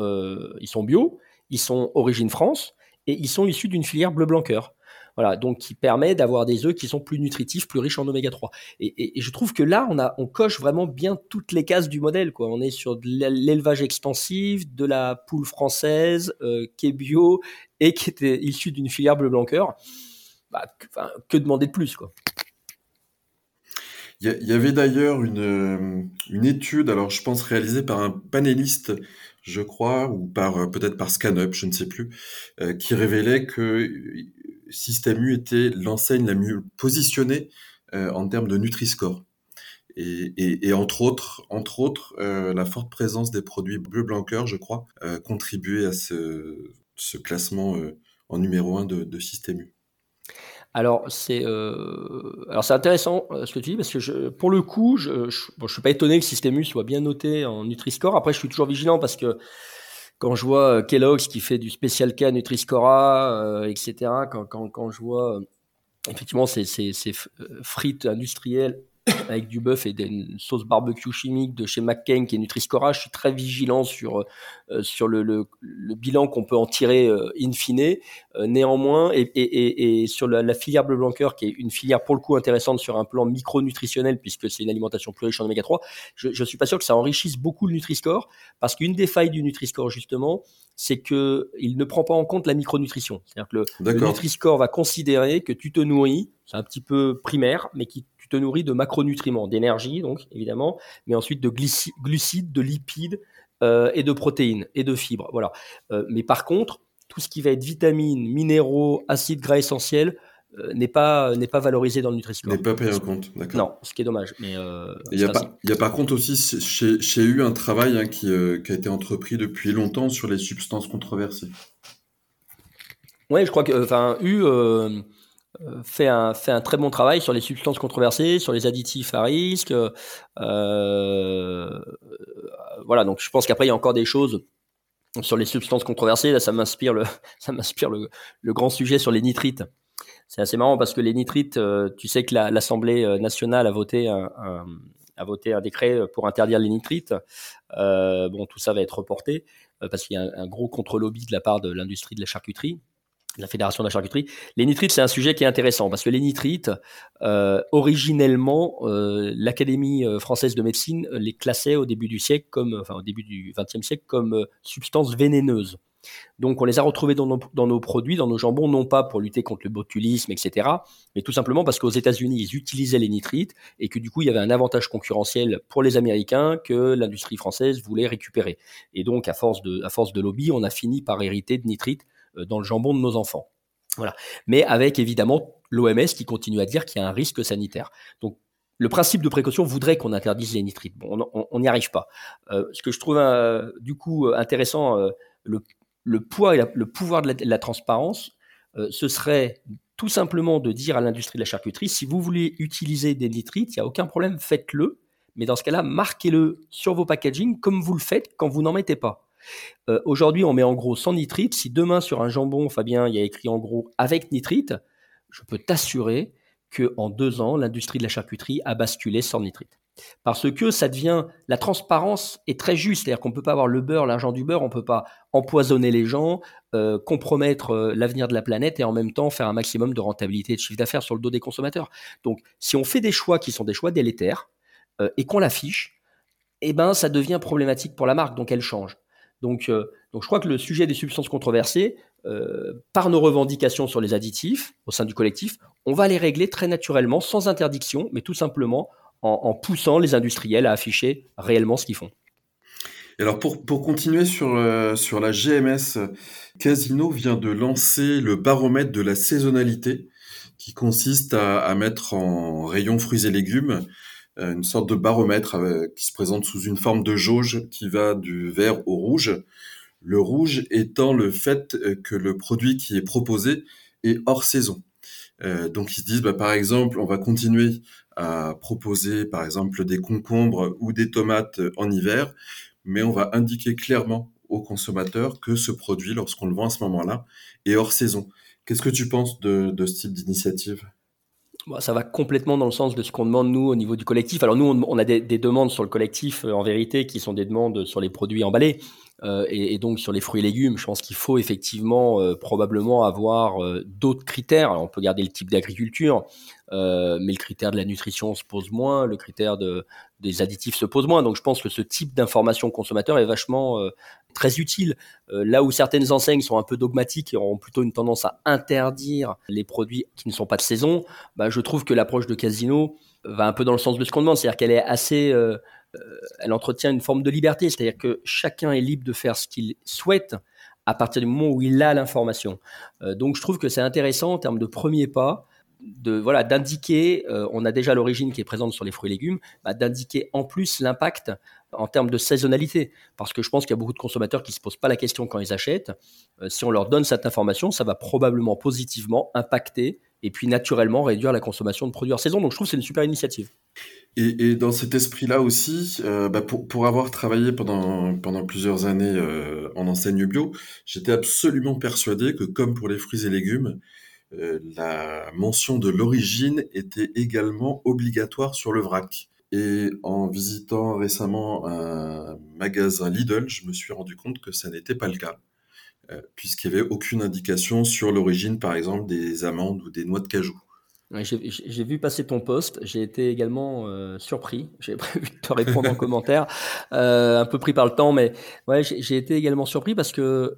Speaker 3: ils sont bio, ils sont origine France et ils sont issus d'une filière bleu blanc cœur. Voilà, donc qui permet d'avoir des œufs qui sont plus nutritifs, plus riches en oméga 3. Et, je trouve que là, on, a, on coche vraiment bien toutes les cases du modèle. Quoi. On est sur de l'élevage extensif, de la poule française qui est bio et qui est issue d'une filière bleu blanc. Bah, que demander de plus quoi
Speaker 4: il y, avait d'ailleurs une, euh, une, étude, alors je pense réalisée par un panéliste, je crois, ou par euh, peut-être par ScanUp, je ne sais plus, euh, qui révélait que Système U était l'enseigne la mieux positionnée en termes de Nutri-Score. Et, et, entre autres, entre autres la forte présence des produits bleu blanc cœur, je crois, contribuait à ce, ce classement en numéro 1 de, de Système U.
Speaker 3: Alors c'est euh, alors c'est intéressant euh, ce que tu dis parce que je, pour le coup je je, suis pas étonné que Système soit bien noté en Nutri-Score. Après je suis toujours vigilant parce que quand je vois euh, Kellogg's qui fait du spécial K Nutri-Scora, etc. Quand, quand, quand je vois effectivement ces, ces, ces frites industrielles avec du bœuf et une sauce barbecue chimique de chez McCain qui est Nutri-Score. Je suis très vigilant sur euh, sur le, le, le bilan qu'on peut en tirer euh, in fine. Euh, néanmoins, et, et, et, sur la, la, filière bleu blanc qui est une filière pour le coup intéressante sur un plan micronutritionnel puisque c'est une alimentation plus riche en oméga 3, je, je suis pas sûr que ça enrichisse beaucoup le Nutri-Score parce qu'une des failles du Nutri-Score justement, c'est que il ne prend pas en compte la micronutrition. C'est-à-dire que le, le Nutri-Score va considérer que tu te nourris, c'est un petit peu primaire, mais qui te nourris de macronutriments, d'énergie donc évidemment, mais ensuite de glucides, de lipides euh, et de protéines et de fibres. Voilà. Euh, mais par contre, tout ce qui va être vitamines, minéraux, acides gras essentiels euh, n'est pas n'est pas valorisé dans le Nutri-Score.
Speaker 4: N'est pas pris en compte, d'accord.
Speaker 3: Non, ce qui est dommage. Mais
Speaker 4: il y, a par contre aussi chez, chez U un travail hein, qui, qui, a été entrepris depuis longtemps sur les substances controversées.
Speaker 3: Oui, je crois que enfin U euh, fait un, fait un très bon travail sur les substances controversées, sur les additifs à risque. Euh, voilà, donc je pense qu'après, il y a encore des choses sur les substances controversées. Là, ça m'inspire le, grand sujet sur les nitrites. C'est assez marrant parce que les nitrites, euh, tu sais que l'Assemblée nationale a voté un, a décret pour interdire les nitrites. Euh, bon, tout ça va être reporté parce qu'il y a un, un gros contre-lobby de la part de l'industrie de la charcuterie la Fédération de la charcuterie. Les nitrites, c'est un sujet qui est intéressant parce que les nitrites, euh, originellement, euh, l'Académie euh, française de médecine les classait au début du siècle comme, enfin au début du XXe siècle comme substances vénéneuses. Donc on les a retrouvés dans nos, dans nos, produits, dans nos jambons, non pas pour lutter contre le botulisme, etc., mais tout simplement parce qu'aux États-Unis, ils utilisaient les nitrites et que du coup, il y avait un avantage concurrentiel pour les Américains que l'industrie française voulait récupérer. Et donc, à force de, à force de lobby, on a fini par hériter de nitrites euh, dans le jambon de nos enfants. Voilà. Mais avec évidemment l'OMS qui continue à dire qu'il y a un risque sanitaire. Donc le principe de précaution voudrait qu'on interdise les nitrites. Bon, on n'y arrive pas. Euh, ce que je trouve euh, du coup intéressant, le, poids et le pouvoir de la, transparence, ce serait tout simplement de dire à l'industrie de la charcuterie, si vous voulez utiliser des nitrites, il n'y a aucun problème, faites-le. Mais dans ce cas-là, marquez-le sur vos packaging comme vous le faites quand vous n'en mettez pas. Euh, aujourd'hui, on met en gros sans nitrite. Si demain, sur un jambon, Fabien, il y a écrit en gros avec nitrite, je peux t'assurer qu'en deux ans, l'industrie de la charcuterie a basculé sans nitrite. Parce que ça devient, la transparence est très juste, c'est-à-dire qu'on ne peut pas avoir le beurre, l'argent du beurre, on ne peut pas empoisonner les gens, euh, compromettre euh, l'avenir de la planète et en même temps faire un maximum de rentabilité et de chiffre d'affaires sur le dos des consommateurs. Donc, si on fait des choix qui sont des choix délétères et qu'on l'affiche, eh ben, ça devient problématique pour la marque, donc elle change. Donc, euh, donc je crois que le sujet des substances controversées, euh, par nos revendications sur les additifs au sein du collectif, on va les régler très naturellement, sans interdiction, mais tout simplement en, poussant les industriels à afficher réellement ce qu'ils font.
Speaker 4: alors pour, continuer sur, euh, la GMS, Casino vient de lancer le baromètre de la saisonnalité, qui consiste à, mettre en rayon fruits et légumes une sorte de baromètre qui se présente sous une forme de jauge qui va du vert au rouge. Le rouge étant le fait euh, que le produit qui est proposé est hors saison. Euh, donc ils se disent, bah, par exemple, on va continuer à proposer, par exemple, des concombres ou des tomates en hiver, mais on va indiquer clairement aux consommateurs que ce produit, lorsqu'on le vend à ce moment-là, est hors saison. Qu'est-ce que tu penses de, de ce type d'initiative?
Speaker 3: Ça va complètement dans le sens de ce qu'on demande nous au niveau du collectif. Alors nous, on, a des, demandes sur le collectif euh, en vérité qui sont des demandes sur les produits emballés euh, et, donc sur les fruits et légumes. Je pense qu'il faut effectivement euh, probablement avoir d'autres critères. On peut garder le type d'agriculture, mais le critère de la nutrition se pose moins, le critère de, des additifs se pose moins. Donc je pense que ce type d'information consommateur est vachement très utile. Euh, là où certaines enseignes sont un peu dogmatiques et auront plutôt une tendance à interdire les produits qui ne sont pas de saison, bah, je trouve que l'approche de Casino va un peu dans le sens de ce qu'on demande, c'est-à-dire qu'elle est assez, euh, euh, elle entretient une forme de liberté, c'est-à-dire que chacun est libre de faire ce qu'il souhaite à partir du moment où il a l'information. donc je trouve que c'est intéressant en termes de premier pas de voilà d'indiquer, on a déjà l'origine qui est présente sur les fruits et légumes, bah, d'indiquer en plus l'impact en termes de saisonnalité. Parce que je pense qu'il y a beaucoup de consommateurs qui ne se posent pas la question quand ils achètent. Euh, si on leur donne cette information, ça va probablement positivement impacter et puis naturellement réduire la consommation de produits hors saison. Donc je trouve que c'est une super initiative.
Speaker 4: Et, dans cet esprit-là aussi, euh, bah, pour, avoir travaillé pendant, pendant plusieurs années euh, en enseigne bio, j'étais absolument persuadé que comme pour les fruits et légumes, la mention de l'origine était également obligatoire sur le vrac. Et en visitant récemment un magasin Lidl, je me suis rendu compte que ça n'était pas le cas, euh, puisqu'il n'y avait aucune indication sur l'origine, par exemple, des amandes ou des noix de cajou.
Speaker 3: j'ai vu passer ton post, j'ai été également euh, surpris. J'ai prévu de te répondre en commentaire, euh, un peu pris par le temps, mais ouais, j'ai été également surpris parce que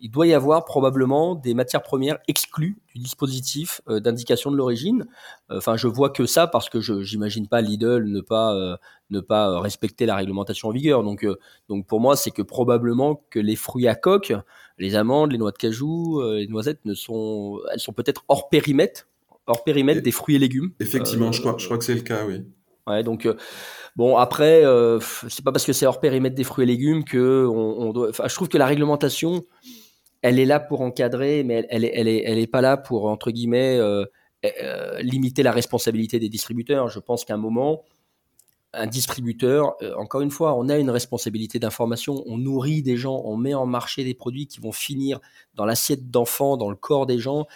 Speaker 3: il doit y avoir probablement des matières premières exclues du dispositif euh, d'indication de l'origine. Euh, enfin, je vois que ça parce que je j'imagine pas Lidl ne pas euh, ne pas respecter la réglementation en vigueur. Donc donc pour moi, c'est que probablement que les fruits à coque, les amandes, les noix de cajou, les noisettes ne sont elles sont peut-être hors périmètre hors périmètre des fruits et légumes.
Speaker 4: Effectivement, je crois je crois que c'est le cas, oui.
Speaker 3: Ouais, donc bon après, c'est pas parce que c'est hors périmètre des fruits et légumes que on, doit. Enfin, je trouve que la réglementation, elle est là pour encadrer, mais elle, elle, est, elle, est, pas là pour entre guillemets euh, euh, limiter la responsabilité des distributeurs. Je pense qu'à un moment, un distributeur, euh, encore une fois, on a une responsabilité d'information. On nourrit des gens, on met en marché des produits qui vont finir dans l'assiette d'enfants, dans le corps des gens,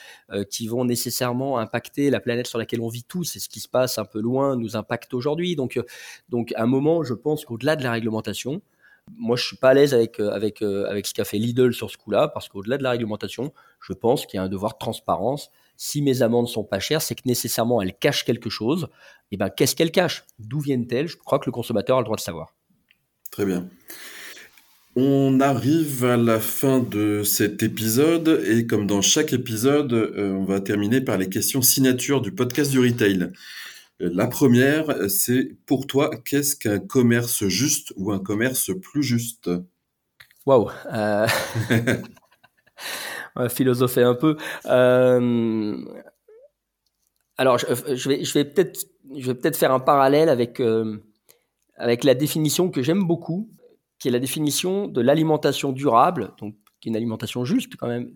Speaker 3: qui vont nécessairement impacter la planète sur laquelle on vit tous. C'est ce qui se passe un peu loin, nous impacte aujourd'hui. Donc, donc, à un moment, je pense qu'au-delà de la réglementation, moi, je suis pas à l'aise avec, euh, avec, euh, avec ce qu'a fait Lidl sur ce coup-là, parce qu'au-delà de la réglementation, je pense qu'il y a un devoir de transparence. Si mes amendes sont pas chères, c'est que nécessairement elles cachent quelque chose. Et eh ben, qu'est-ce qu'elles cachent? D'où viennent-elles? Je crois que le consommateur a le droit de savoir.
Speaker 4: Très bien. On arrive à la fin de cet épisode et comme dans chaque épisode, euh, on va terminer par les questions signatures du podcast du retail. La première, c'est pour toi, qu'est-ce qu'un commerce juste ou un commerce plus juste?
Speaker 3: Waouh euh... philosopher un peu. Euh, alors, je, vais, je vais peut-être, je vais peut-être faire un parallèle avec euh, avec la définition que j'aime beaucoup, qui est la définition de l'alimentation durable, donc qui est une alimentation juste quand même,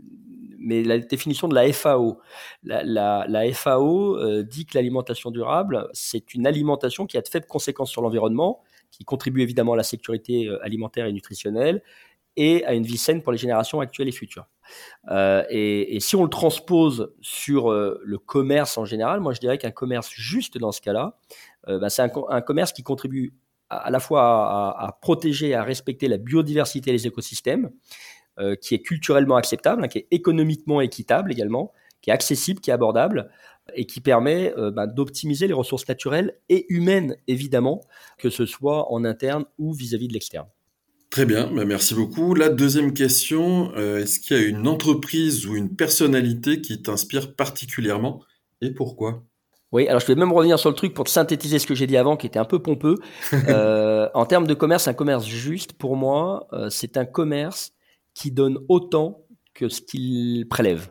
Speaker 3: mais la définition de la FAO. La, FAO euh, dit que l'alimentation durable, c'est une alimentation qui a de faibles conséquences sur l'environnement, qui contribue évidemment à la sécurité euh, alimentaire et nutritionnelle, et à une vie saine pour les générations actuelles et futures. Euh, et, si on le transpose sur le commerce en général, moi je dirais qu'un commerce juste dans ce cas-là, bah, c'est un, commerce qui contribue à, la fois à, à, protéger, à respecter la biodiversité et les écosystèmes, euh, qui est culturellement acceptable, hein, qui est économiquement équitable également, qui est accessible, qui est abordable et qui permet euh, bah, d'optimiser les ressources naturelles et humaines, évidemment, que ce soit en interne ou vis-à-vis de l'externe.
Speaker 4: Très bien, bah, merci beaucoup. La deuxième question, euh, est-ce qu'il y a une entreprise ou une personnalité qui t'inspire particulièrement et pourquoi?
Speaker 3: Oui, alors je vais même revenir sur le truc pour te synthétiser ce que j'ai dit avant, qui était un peu pompeux. en termes de commerce, un commerce juste, pour moi, c'est un commerce qui donne autant que ce qu'il prélève.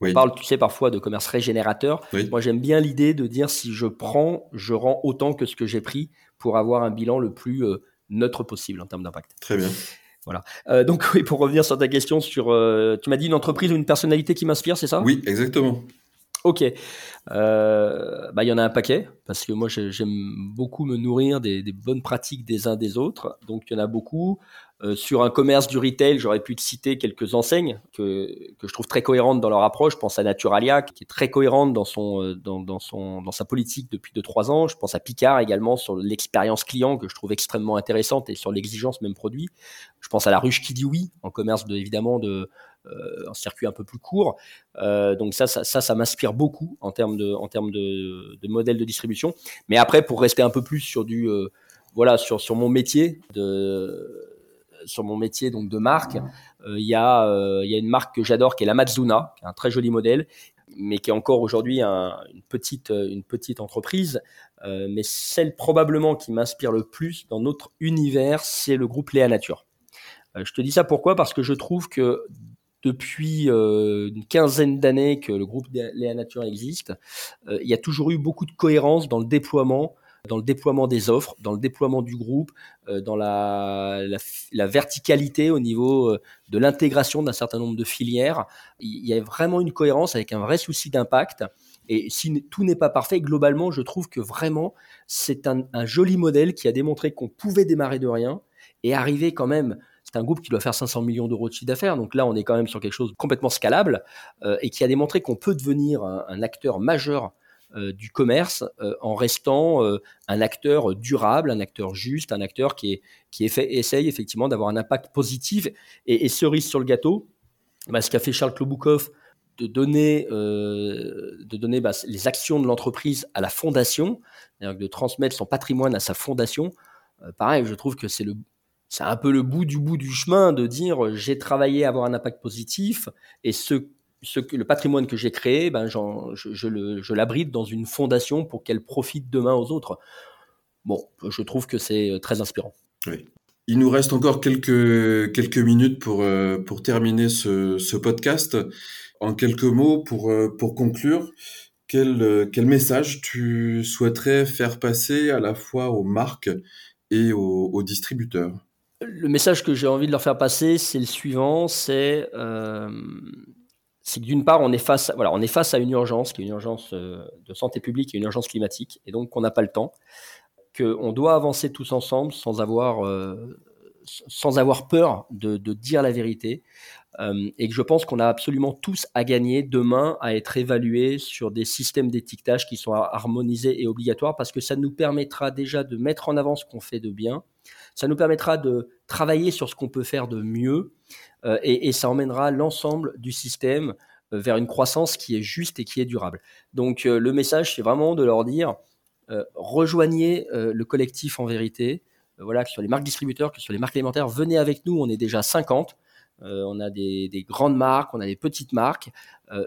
Speaker 3: On parle, tu sais, parfois de commerce régénérateur. Moi, j'aime bien l'idée de dire si je prends, je rends autant que ce que j'ai pris pour avoir un bilan le plus euh, neutre possible en termes d'impact.
Speaker 4: Très bien.
Speaker 3: Voilà. Euh, donc, oui, pour revenir sur ta question sur, euh, tu m'as dit une entreprise ou une personnalité qui m'inspire, c'est ça?
Speaker 4: Oui, exactement.
Speaker 3: Ok. bah, il y en a un paquet, parce que moi, j'aime beaucoup me nourrir des, des, bonnes pratiques des uns des autres. Donc, il y en a beaucoup. Euh, sur un commerce du retail, j'aurais pu te citer quelques enseignes que, que je trouve très cohérentes dans leur approche. Je pense à Naturalia, qui est très cohérente dans, son, euh, dans, dans, son, dans sa politique depuis 2-3 ans. Je pense à Picard également sur l'expérience client que je trouve extrêmement intéressante et sur l'exigence même produit. Je pense à la ruche qui dit oui en commerce de, évidemment de, euh, circuit un peu plus court. Euh, donc ça, ça, ça, m'inspire beaucoup en termes de, en termes de, de modèle de distribution. Mais après, pour rester un peu plus sur du, voilà, sur, sur mon métier de sur mon métier donc de marque, euh, il y, a, euh, y a une marque que j'adore qui est la Mazzuna, qui est un très joli modèle, mais qui est encore aujourd'hui une, petite, euh, une petite entreprise. mais celle probablement qui m'inspire le plus dans notre univers, c'est le groupe Léa Nature. je te dis ça pourquoi? Parce que je trouve que depuis une quinzaine d'années que le groupe Léa Nature existe, il y a toujours eu beaucoup de cohérence dans le déploiement dans le déploiement des offres, dans le déploiement du groupe, euh, dans la, verticalité au niveau euh, de l'intégration d'un certain nombre de filières. Il y a vraiment une cohérence avec un vrai souci d'impact. Et si tout n'est pas parfait, globalement, je trouve que vraiment, c'est un, joli modèle qui a démontré qu'on pouvait démarrer de rien et arriver quand même c'est un groupe qui doit faire 500 millions d'euros de chiffre d'affaires, donc là on est quand même sur quelque chose de complètement scalable euh, et qui a démontré qu'on peut devenir un acteur majeur du commerce euh, en restant euh, un acteur durable, un acteur juste, un acteur qui, est, qui essaye effectivement d'avoir un impact positif. Et, cerise sur le gâteau, bah, ce qu'a fait Charles Kloboukov, de donner, de donner bah, les actions de l'entreprise à la fondation, de transmettre son patrimoine à sa fondation. pareil, je trouve que c'est le, c'est un peu le bout du bout du chemin de dire j'ai travaillé à avoir un impact positif et ce ce que, le patrimoine que j'ai créé, ben, je, je l'abrite dans une fondation pour qu'elle profite demain aux autres. Bon, je trouve que c'est euh, très inspirant.
Speaker 4: Oui. Il nous reste encore quelques, quelques minutes pour, euh, pour terminer ce, ce podcast. En quelques mots, pour, euh, pour conclure, quel, quel message tu souhaiterais faire passer à la fois aux marques et aux, aux distributeurs?
Speaker 3: Le message que j'ai envie de leur faire passer, c'est le suivant, c'est c'est que d'une part, on est, face, voilà, on est face à une urgence, qui est une urgence euh, de santé publique et une urgence climatique, et donc qu'on n'a pas le temps, qu'on doit avancer tous ensemble sans avoir, euh, sans avoir peur de, dire la vérité, euh, et que je pense qu'on a absolument tous à gagner demain à être évalués sur des systèmes d'étiquetage qui sont harmonisés et obligatoires, parce que ça nous permettra déjà de mettre en avant ce qu'on fait de bien, ça nous permettra de travailler sur ce qu'on peut faire de mieux, euh, et, ça emmènera l'ensemble du système euh, vers une croissance qui est juste et qui est durable. Donc euh, le message, c'est vraiment de leur dire, rejoignez le collectif en vérité, voilà, que sur les marques distributeurs, que sur les marques alimentaires, venez avec nous, on est déjà 50. on a des, grandes marques, on a des petites marques,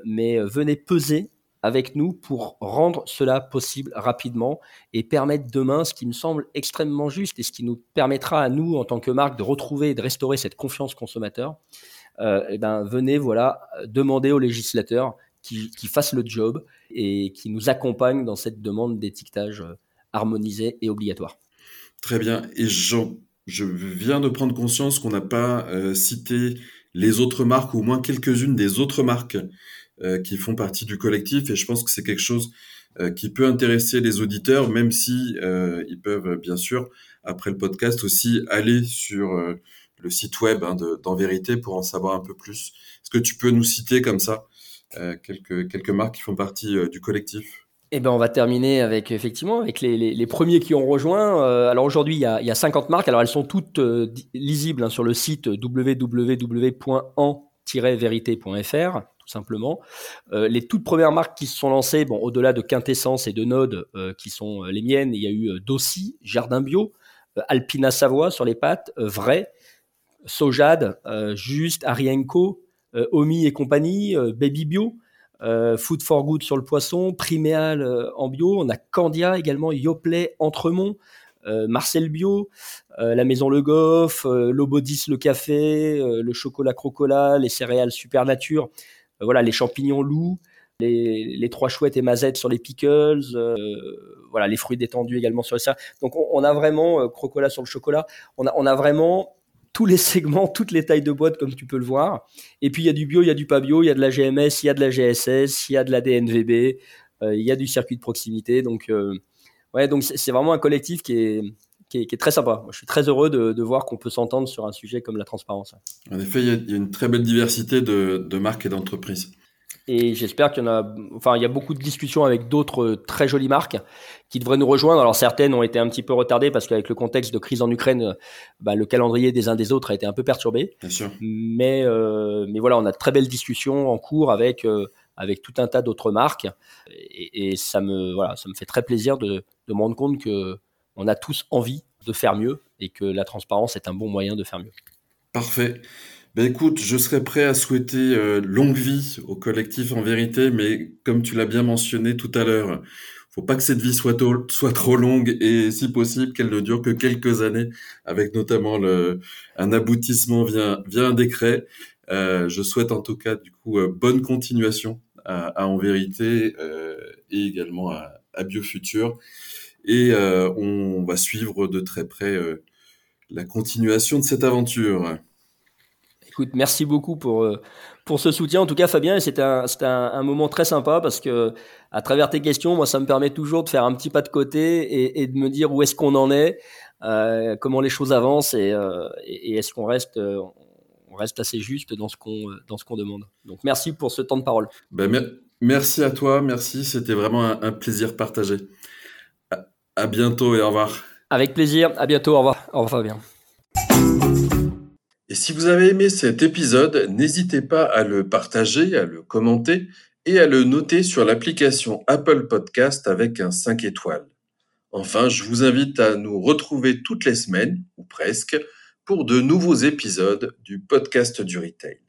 Speaker 3: mais venez peser avec nous pour rendre cela possible rapidement et permettre demain ce qui me semble extrêmement juste et ce qui nous permettra à nous, en tant que marque, de retrouver et de restaurer cette confiance consommateur. Euh, eh ben, venez voilà demander aux législateurs qui, qui fassent le job et qui nous accompagnent dans cette demande d'étiquetage euh, harmonisé et obligatoire.
Speaker 4: Très bien. Et je viens de prendre conscience qu'on n'a pas euh, cité les autres marques ou au moins quelques-unes des autres marques qui font partie du collectif. Et je pense que c'est quelque chose qui peut intéresser les auditeurs, même si ils peuvent bien sûr après le podcast aussi aller sur le site web hein, d'En Vérité pour en savoir un peu plus. Est-ce que tu peux nous citer comme ça quelques quelques marques qui font partie du collectif?
Speaker 3: Eh ben, on va terminer avec effectivement avec les, premiers qui ont rejoint. Euh, alors aujourd'hui, il y a, il y a 50 marques. Alors elles sont toutes euh, lisibles hein, sur le site www.en-vérité.fr simplement. Euh, les toutes premières marques qui se sont lancées, au-delà de Quintessence et de Node, qui sont les miennes, il y a eu Dossi, Jardin Bio, Alpina Savoie sur les pâtes, Vrai, Sojade, Juste, Arienco, Omi et compagnie, Baby Bio. Euh, Food for Good sur le poisson, Priméal euh, en bio, on a Candia également, Yoplait, Entremont, euh, Marcel Bio, la Maison Le Goff, Lobodis le café, le chocolat Crocola, les céréales Super Nature, voilà les champignons loup, les, trois chouettes et mazettes sur les pickles, voilà les fruits détendus également sur les céréales. Donc on, a vraiment Crocola sur le chocolat, on a, on a vraiment tous les segments, toutes les tailles de boîtes, comme tu peux le voir. Et puis, il y a du bio, il y a du pas bio, il y a de la GMS, il y a de la GSS, il y a de la DNVB, euh, il y a du circuit de proximité. Donc, euh, ouais, donc c'est vraiment un collectif qui est, qui est, très sympa. je suis très heureux de, voir qu'on peut s'entendre sur un sujet comme la transparence.
Speaker 4: En effet, il y a, une très belle diversité de, de marques et d'entreprises.
Speaker 3: Et j'espère qu'il y en a, enfin, il y a beaucoup de discussions avec d'autres très jolies marques qui devraient nous rejoindre. Alors certaines ont été un petit peu retardées parce qu'avec le contexte de crise en Ukraine, bah, le calendrier des uns des autres a été un peu perturbé.
Speaker 4: Bien sûr.
Speaker 3: Mais, euh, mais voilà, on a de très belles discussions en cours avec, euh, avec tout un tas d'autres marques. Et, et, ça, me, voilà, ça me fait très plaisir de, de me rendre compte que on a tous envie de faire mieux et que la transparence est un bon moyen de faire mieux.
Speaker 4: Parfait. Ben écoute, je serais prêt à souhaiter euh, longue vie au collectif en vérité, mais comme tu l'as bien mentionné tout à l'heure, faut pas que cette vie soit, trop longue et si possible qu'elle ne dure que quelques années, avec notamment un aboutissement via, un décret. Euh, je souhaite en tout cas du coup euh, bonne continuation à, En Vérité et également à, à Biofutur. Et euh, on va suivre de très près la continuation de cette aventure.
Speaker 3: Écoute, merci beaucoup pour, euh, pour ce soutien. En tout cas, Fabien, c'était un, un, un, moment très sympa parce que à travers tes questions, moi, ça me permet toujours de faire un petit pas de côté et, et de me dire où est-ce qu'on en est, euh, comment les choses avancent et, euh, et est-ce qu'on reste, euh, on reste assez juste dans ce qu'on demande. Donc, merci pour ce temps de parole.
Speaker 4: Ben, merci à toi, merci. C'était vraiment un, un, plaisir partagé. À, bientôt et au revoir.
Speaker 3: Avec plaisir. À bientôt. Au revoir. Au revoir, Fabien.
Speaker 4: Et si vous avez aimé cet épisode, n'hésitez pas à le partager, à le commenter et à le noter sur l'application Apple Podcast avec un 5 étoiles. Enfin, je vous invite à nous retrouver toutes les semaines, ou presque, pour de nouveaux épisodes du podcast du retail.